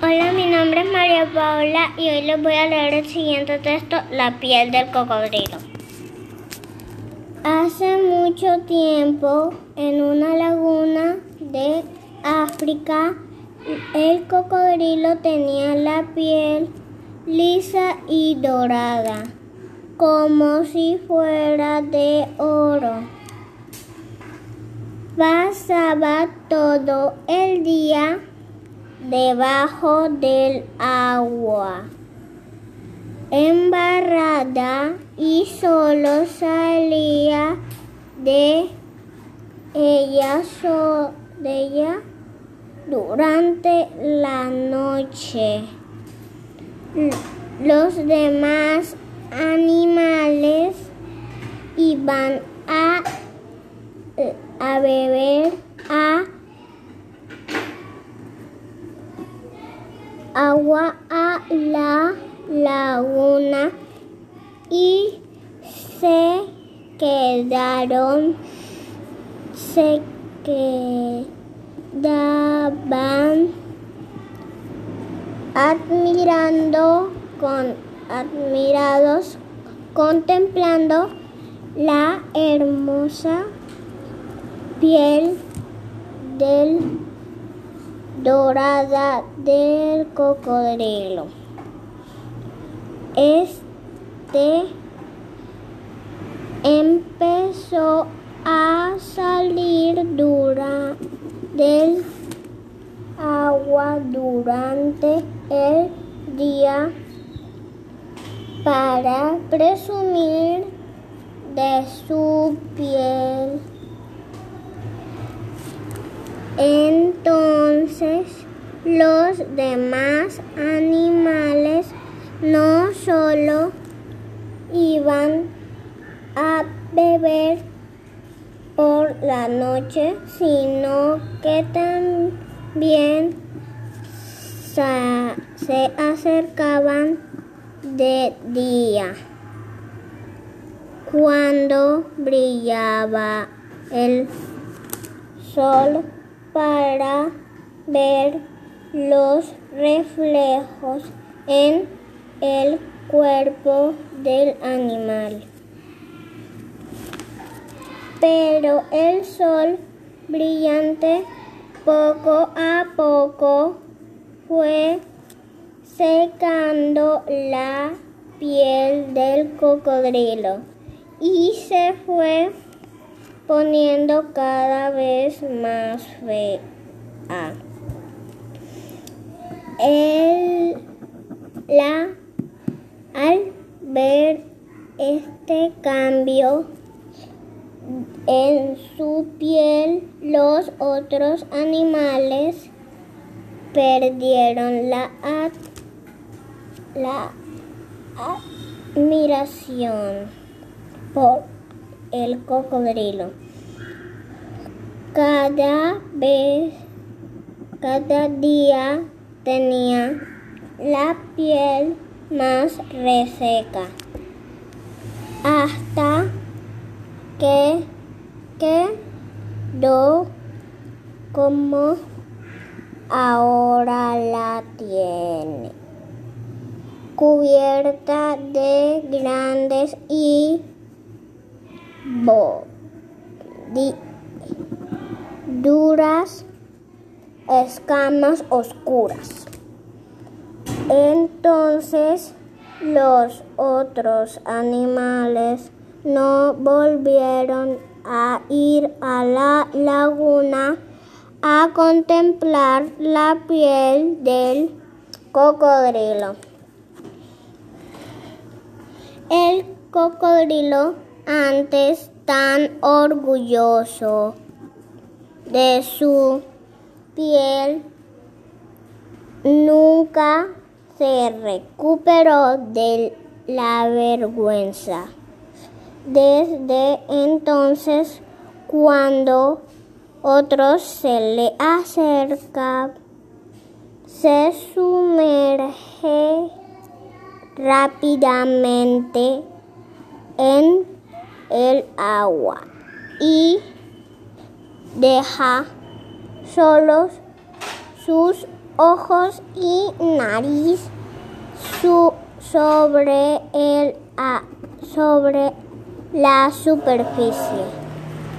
Hola, mi nombre es María Paula y hoy les voy a leer el siguiente texto, La piel del cocodrilo. Hace mucho tiempo, en una laguna de África, el cocodrilo tenía la piel lisa y dorada, como si fuera de oro. Pasaba todo el día debajo del agua, embarrada y solo salía de ella, de ella durante la noche. Los demás animales iban a, a beber a agua a la laguna y se quedaron se quedaban admirando con admirados contemplando la hermosa piel del dorada del cocodrilo. Este empezó a salir dura del agua durante el día para presumir de su piel. Entonces los demás animales no solo iban a beber por la noche, sino que también se acercaban de día. Cuando brillaba el sol para ver los reflejos en el cuerpo del animal. Pero el sol brillante poco a poco fue secando la piel del cocodrilo y se fue poniendo cada vez más fea. El, la, al ver este cambio en su piel, los otros animales perdieron la, la admiración por el cocodrilo. Cada vez, cada día tenía la piel más reseca. Hasta que quedó como ahora la tiene, cubierta de grandes y duras escamas oscuras. Entonces los otros animales no volvieron a ir a la laguna a contemplar la piel del cocodrilo. El cocodrilo antes tan orgulloso de su nunca se recuperó de la vergüenza. Desde entonces, cuando otros se le acercan, se sumerge rápidamente en el agua y deja solos sus ojos y nariz sobre, el, sobre la superficie.